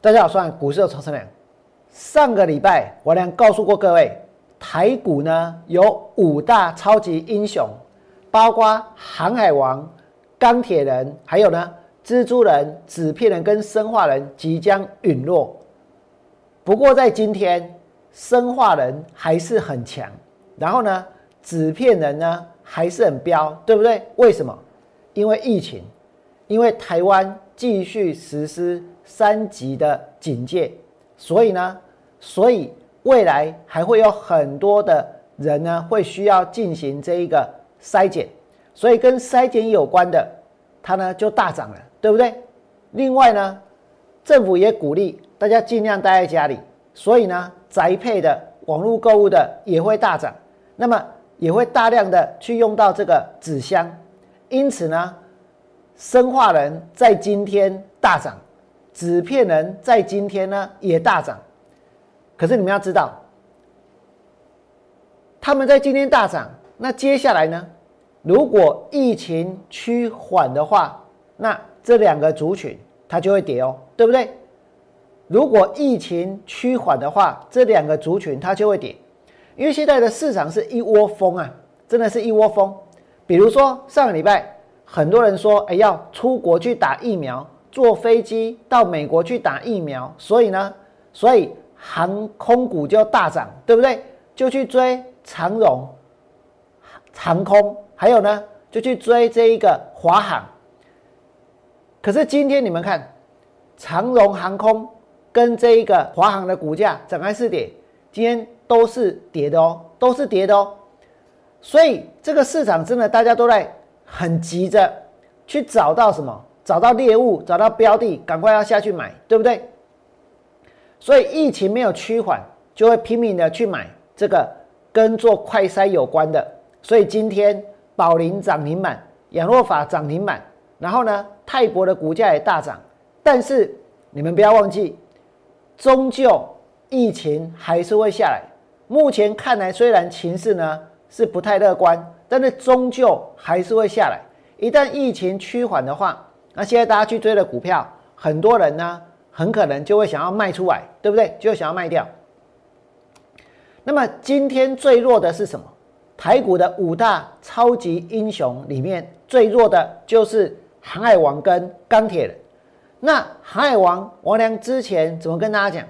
大家好，我是股市的曹成良。上个礼拜我俩告诉过各位，台股呢有五大超级英雄，包括航海王、钢铁人，还有呢蜘蛛人、纸片人跟生化人即将陨落。不过在今天，生化人还是很强，然后呢纸片人呢还是很彪，对不对？为什么？因为疫情，因为台湾继续实施。三级的警戒，所以呢，所以未来还会有很多的人呢，会需要进行这一个筛检，所以跟筛检有关的，它呢就大涨了，对不对？另外呢，政府也鼓励大家尽量待在家里，所以呢，宅配的、网络购物的也会大涨，那么也会大量的去用到这个纸箱，因此呢，生化人在今天大涨。纸片人在今天呢也大涨，可是你们要知道，他们在今天大涨，那接下来呢？如果疫情趋缓的话，那这两个族群它就会跌哦，对不对？如果疫情趋缓的话，这两个族群它就会跌，因为现在的市场是一窝蜂啊，真的是一窝蜂。比如说上个礼拜，很多人说，哎，要出国去打疫苗。坐飞机到美国去打疫苗，所以呢，所以航空股就大涨，对不对？就去追长荣航空，还有呢，就去追这一个华航。可是今天你们看，长荣航空跟这一个华航的股价涨还是跌？今天都是跌的哦，都是跌的哦。所以这个市场真的大家都在很急着去找到什么？找到猎物，找到标的，赶快要下去买，对不对？所以疫情没有趋缓，就会拼命的去买这个跟做快筛有关的。所以今天宝林涨停板，养诺法涨停板，然后呢，泰博的股价也大涨。但是你们不要忘记，终究疫情还是会下来。目前看来，虽然情势呢是不太乐观，但是终究还是会下来。一旦疫情趋缓的话，那现在大家去追的股票，很多人呢，很可能就会想要卖出来，对不对？就想要卖掉。那么今天最弱的是什么？台股的五大超级英雄里面最弱的就是航海王跟钢铁人。那航海王王良之前怎么跟大家讲？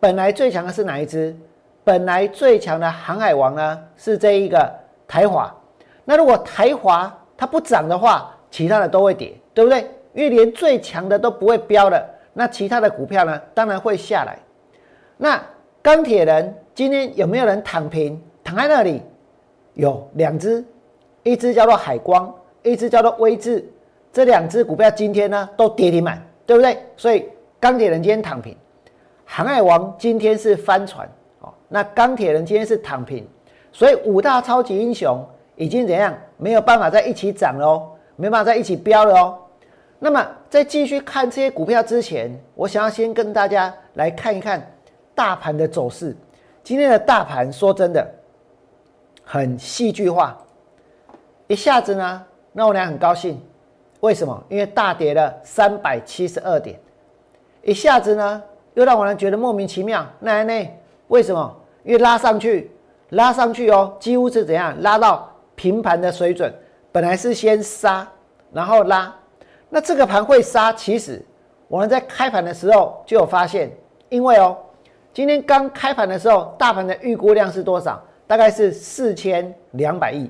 本来最强的是哪一只？本来最强的航海王呢是这一个台华。那如果台华它不涨的话，其他的都会跌，对不对？因为连最强的都不会飙了，那其他的股票呢？当然会下来。那钢铁人今天有没有人躺平躺在那里？有两只，一只叫做海光，一只叫做威智。这两只股票今天呢都跌停板，对不对？所以钢铁人今天躺平，航海王今天是翻船哦。那钢铁人今天是躺平，所以五大超级英雄已经怎样？没有办法在一起涨喽，没办法在一起飙了哦。那么，在继续看这些股票之前，我想要先跟大家来看一看大盘的走势。今天的大盘说真的很戏剧化，一下子呢，那我俩很高兴。为什么？因为大跌了三百七十二点，一下子呢，又让我俩觉得莫名其妙。那那为什么？因为拉上去，拉上去哦，几乎是怎样拉到平盘的水准。本来是先杀，然后拉。那这个盘会杀，其实我们在开盘的时候就有发现，因为哦，今天刚开盘的时候，大盘的预估量是多少？大概是四千两百亿。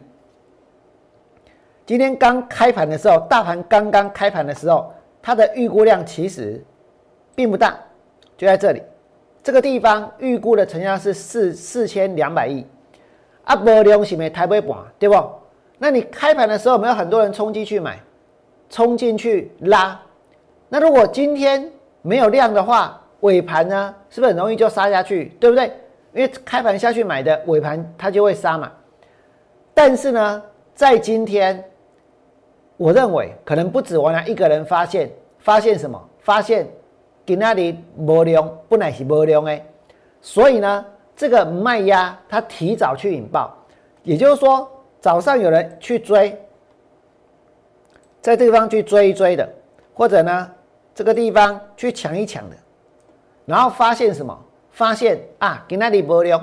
今天刚开盘的时候，大盘刚刚开盘的时候，它的预估量其实并不大，就在这里，这个地方预估的成交量是四四千两百亿。啊，无量是没台北盘，对不？那你开盘的时候，没有很多人冲进去买？冲进去拉，那如果今天没有量的话，尾盘呢，是不是很容易就杀下去，对不对？因为开盘下去买的，尾盘它就会杀嘛。但是呢，在今天，我认为可能不止我一个人发现，发现什么？发现给那里无量，不乃是无量哎。所以呢，这个卖压它提早去引爆，也就是说，早上有人去追。在这个地方去追一追的，或者呢，这个地方去抢一抢的，然后发现什么？发现啊，给那里波流，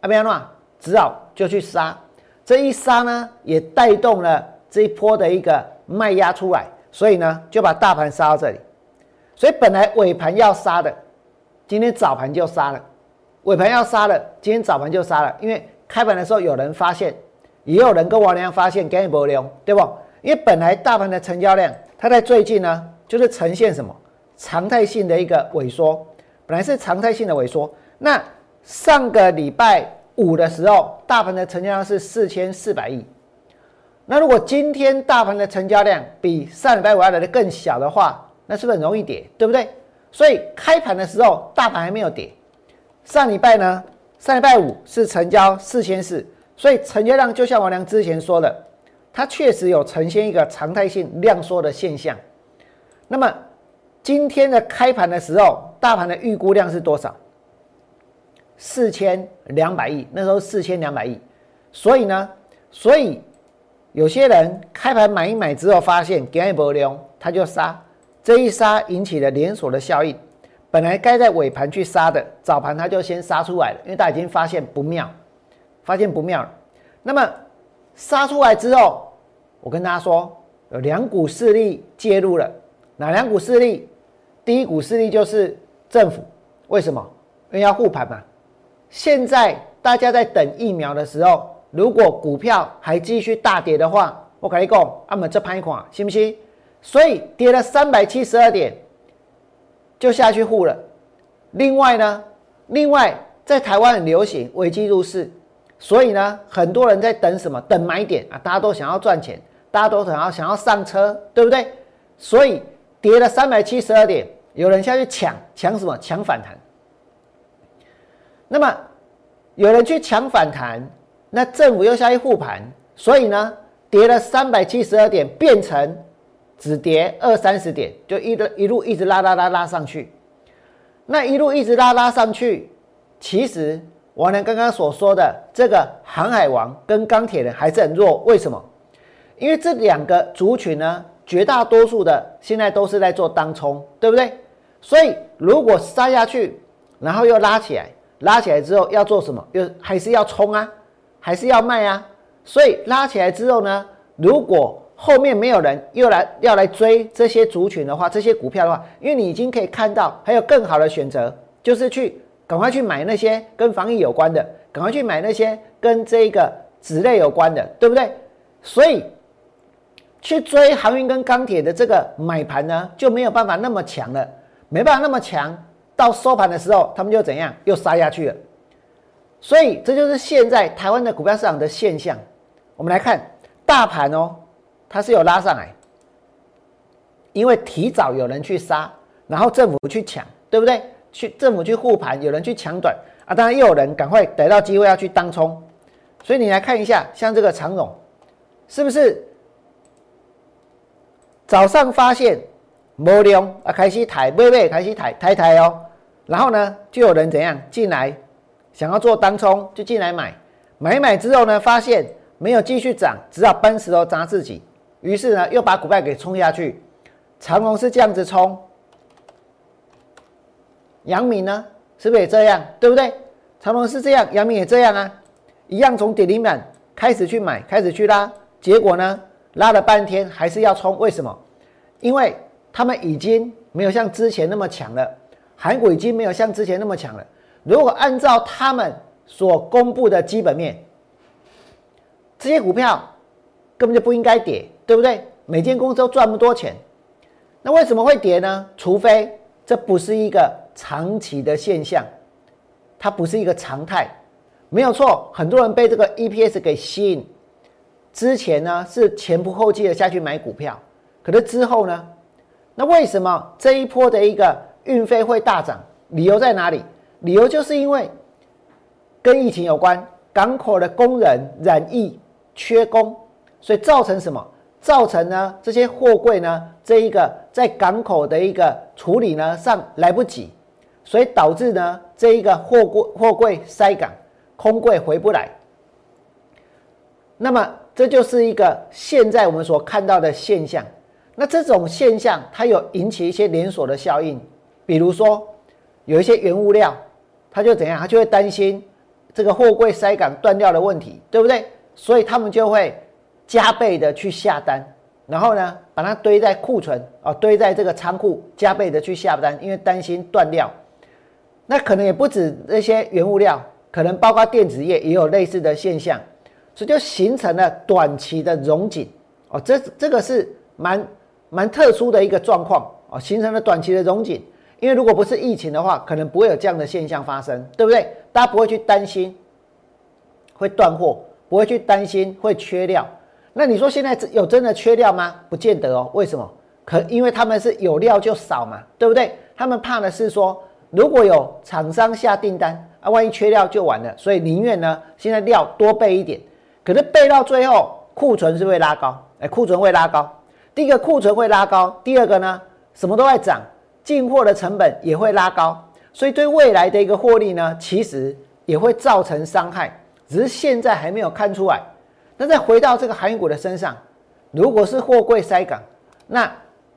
阿边诺只好就去杀。这一杀呢，也带动了这一波的一个卖压出来，所以呢，就把大盘杀到这里。所以本来尾盘要杀的，今天早盘就杀了。尾盘要杀了，今天早盘就杀了，因为开盘的时候有人发现，也有人跟王良发现，给你波流，对不？因为本来大盘的成交量，它在最近呢，就是呈现什么常态性的一个萎缩。本来是常态性的萎缩，那上个礼拜五的时候，大盘的成交量是四千四百亿。那如果今天大盘的成交量比上礼拜五要来的更小的话，那是不是很容易跌？对不对？所以开盘的时候，大盘还没有跌。上礼拜呢，上礼拜五是成交四千四，所以成交量就像王良之前说的，它确实有呈现一个常态性量缩的现象。那么今天的开盘的时候，大盘的预估量是多少？四千两百亿，那时候四千两百亿。所以呢，所以有些人开盘买一买之后，发现给一波量，他就杀。这一杀引起了连锁的效应。本来该在尾盘去杀的，早盘他就先杀出来了，因为他已经发现不妙，发现不妙了。那么杀出来之后，我跟大家说，有两股势力介入了。哪两股势力？第一股势力就是。政府为什么？因为要护盘嘛。现在大家在等疫苗的时候，如果股票还继续大跌的话，我跟你讲，阿们这盘一款，信不信？所以跌了三百七十二点，就下去护了。另外呢，另外在台湾很流行危机入市，所以呢，很多人在等什么？等买点啊！大家都想要赚钱，大家都想要想要上车，对不对？所以跌了三百七十二点。有人下去抢抢什么？抢反弹。那么有人去抢反弹，那政府又下去护盘，所以呢，跌了三百七十二点，变成只跌二三十点，就一的一路一直拉拉拉拉上去。那一路一直拉拉上去，其实王良刚刚所说的这个航海王跟钢铁人还是很弱。为什么？因为这两个族群呢？绝大多数的现在都是在做当冲，对不对？所以如果杀下去，然后又拉起来，拉起来之后要做什么？又还是要冲啊，还是要卖啊？所以拉起来之后呢，如果后面没有人又来要来追这些族群的话，这些股票的话，因为你已经可以看到还有更好的选择，就是去赶快去买那些跟防疫有关的，赶快去买那些跟这个纸类有关的，对不对？所以。去追航运跟钢铁的这个买盘呢，就没有办法那么强了，没办法那么强。到收盘的时候，他们就怎样，又杀下去了。所以这就是现在台湾的股票市场的现象。我们来看大盘哦，它是有拉上来，因为提早有人去杀，然后政府去抢，对不对？去政府去护盘，有人去抢短啊，当然又有人赶快逮到机会要去当冲。所以你来看一下，像这个长荣，是不是？早上发现没量啊，开始抬，微微开始抬抬抬哦。然后呢，就有人怎样进来，想要做当冲，就进来买。买买之后呢，发现没有继续涨，只好搬石头砸自己。于是呢，又把股票给冲下去。长虹是这样子冲，阳明呢，是不是也这样？对不对？长虹是这样，阳明也这样啊，一样从跌停板开始去买，开始去拉，结果呢？拉了半天还是要冲，为什么？因为他们已经没有像之前那么强了，韩股已经没有像之前那么强了。如果按照他们所公布的基本面，这些股票根本就不应该跌，对不对？每间公司都赚不多钱，那为什么会跌呢？除非这不是一个长期的现象，它不是一个常态，没有错。很多人被这个 EPS 给吸引。之前呢是前仆后继的下去买股票，可是之后呢，那为什么这一波的一个运费会大涨？理由在哪里？理由就是因为跟疫情有关，港口的工人染疫缺工，所以造成什么？造成呢这些货柜呢这一个在港口的一个处理呢上来不及，所以导致呢这一个货柜货柜塞港，空柜回不来。那么这就是一个现在我们所看到的现象。那这种现象它有引起一些连锁的效应，比如说有一些原物料，他就怎样，他就会担心这个货柜塞港断掉的问题，对不对？所以他们就会加倍的去下单，然后呢，把它堆在库存啊，堆在这个仓库，加倍的去下单，因为担心断料。那可能也不止那些原物料，可能包括电子业也有类似的现象，所以就形成了短期的融景哦，这这个是蛮蛮特殊的一个状况哦，形成了短期的融景。因为如果不是疫情的话，可能不会有这样的现象发生，对不对？大家不会去担心会断货，不会去担心会缺料。那你说现在有真的缺料吗？不见得哦。为什么？可因为他们是有料就少嘛，对不对？他们怕的是说。如果有厂商下订单啊，万一缺料就完了，所以宁愿呢现在料多备一点。可是备到最后，库存是会拉高，哎，库存会拉高。第一个库存会拉高，第二个呢，什么都在涨，进货的成本也会拉高，所以对未来的一个获利呢，其实也会造成伤害，只是现在还没有看出来。那再回到这个航运股的身上，如果是货柜塞港，那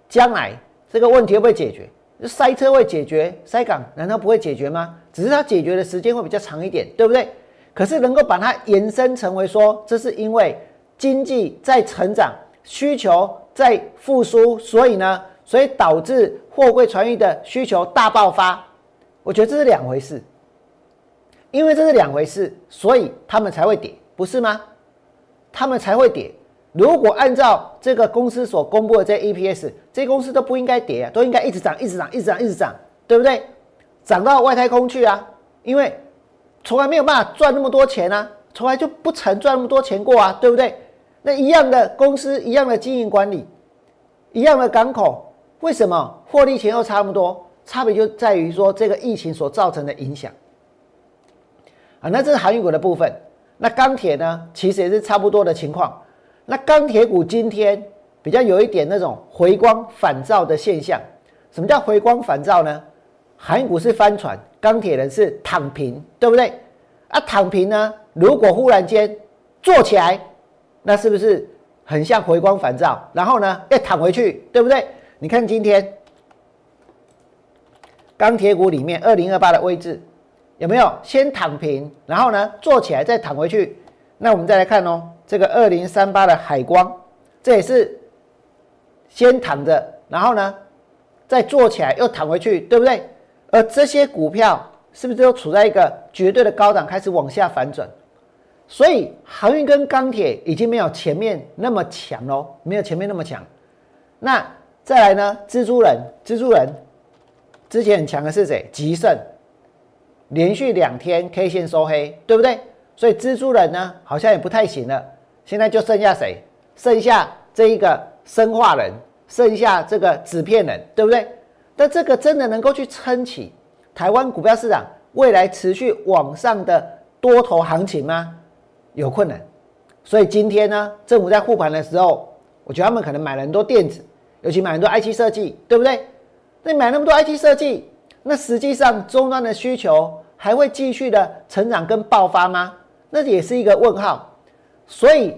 将来这个问题会不会解决？塞车会解决，塞港难道不会解决吗？只是它解决的时间会比较长一点，对不对？可是能够把它延伸成为说，这是因为经济在成长，需求在复苏，所以呢，所以导致货柜船运的需求大爆发。我觉得这是两回事，因为这是两回事，所以他们才会跌，不是吗？他们才会跌。如果按照这个公司所公布的这 EPS，这些公司都不应该跌啊，都应该一直涨，一直涨，一直涨，一直涨，对不对？涨到外太空去啊！因为从来没有办法赚那么多钱啊，从来就不曾赚那么多钱过啊，对不对？那一样的公司，一样的经营管理，一样的港口，为什么获利前后差不多？差别就在于说这个疫情所造成的影响啊。那这是航运股的部分。那钢铁呢，其实也是差不多的情况。那钢铁股今天比较有一点那种回光返照的现象。什么叫回光返照呢？航运股是翻船，钢铁人是躺平，对不对？啊，躺平呢，如果忽然间坐起来，那是不是很像回光返照？然后呢，再躺回去，对不对？你看今天钢铁股里面二零二八的位置有没有先躺平，然后呢坐起来再躺回去？那我们再来看哦。这个二零三八的海光，这也是先躺着，然后呢再坐起来又躺回去，对不对？而这些股票是不是都处在一个绝对的高档，开始往下反转？所以航运跟钢铁已经没有前面那么强喽，没有前面那么强。那再来呢？蜘蛛人，蜘蛛人之前很强的是谁？吉盛，连续两天 K 线收黑，对不对？所以蜘蛛人呢，好像也不太行了。现在就剩下谁？剩下这一个生化人，剩下这个纸片人，对不对？但这个真的能够去撑起台湾股票市场未来持续往上的多头行情吗？有困难。所以今天呢，政府在护盘的时候，我觉得他们可能买了很多电子，尤其买很多 IT 设计，对不对？那买那么多 IT 设计，那实际上终端的需求还会继续的成长跟爆发吗？那也是一个问号。所以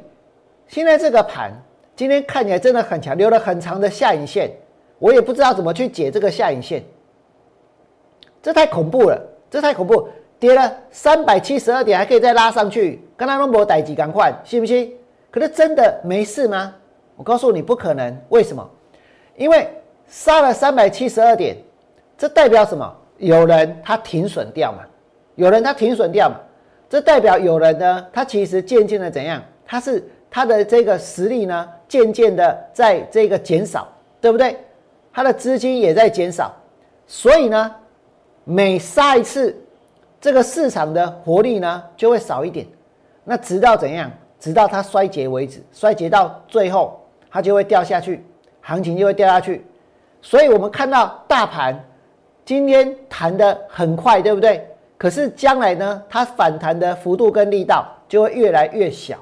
现在这个盘今天看起来真的很强，留了很长的下影线，我也不知道怎么去解这个下影线，这太恐怖了，这太恐怖，跌了三百七十二点还可以再拉上去，跟他那么逮几赶快，信不信？可是真的没事吗？我告诉你不可能，为什么？因为杀了三百七十二点，这代表什么？有人他停损掉嘛，有人他停损掉嘛。这代表有人呢，他其实渐渐的怎样？他是他的这个实力呢，渐渐的在这个减少，对不对？他的资金也在减少，所以呢，每杀一次，这个市场的活力呢就会少一点。那直到怎样？直到它衰竭为止，衰竭到最后，它就会掉下去，行情就会掉下去。所以我们看到大盘今天弹的很快，对不对？可是将来呢，它反弹的幅度跟力道就会越来越小，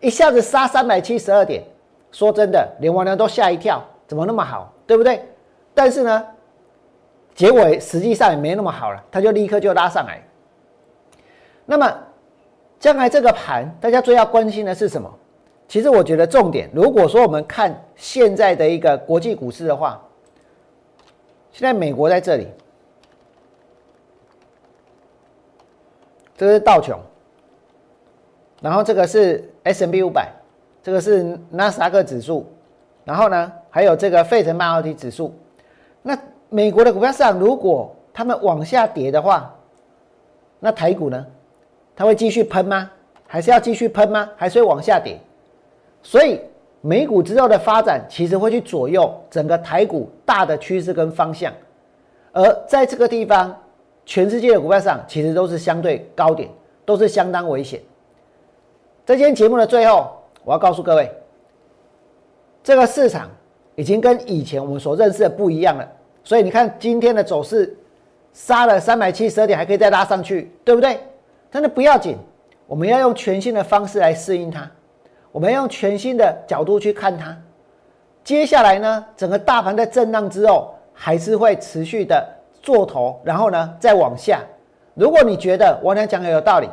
一下子杀三百七十二点，说真的，连王良都吓一跳，怎么那么好，对不对？但是呢，结尾实际上也没那么好了，它就立刻就拉上来。那么将来这个盘，大家最要关心的是什么？其实我觉得重点，如果说我们看现在的一个国际股市的话，现在美国在这里。这是道琼，然后这个是 S M B 五百，这个是纳斯达克指数，然后呢还有这个费城半导体指数。那美国的股票市场如果他们往下跌的话，那台股呢？它会继续喷吗？还是要继续喷吗？还是会往下跌？所以美股之后的发展其实会去左右整个台股大的趋势跟方向。而在这个地方，全世界的股票市场其实都是相对高点，都是相当危险。在今天节目的最后，我要告诉各位，这个市场已经跟以前我们所认识的不一样了。所以你看今天的走势，杀了三百七十二点，还可以再拉上去，对不对？但是不要紧，我们要用全新的方式来适应它，我们要用全新的角度去看它。接下来呢，整个大盘在震荡之后，还是会持续的做头，然后呢再往下。如果你觉得我俩讲的有道理，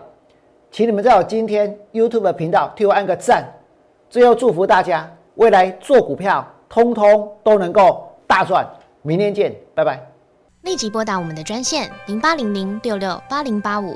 请你们在我今天 YouTube 的频道替我按个赞。最后祝福大家未来做股票，通通都能够大赚。明天见，拜拜。立即拨打我们的专线零八零零六六八零八五。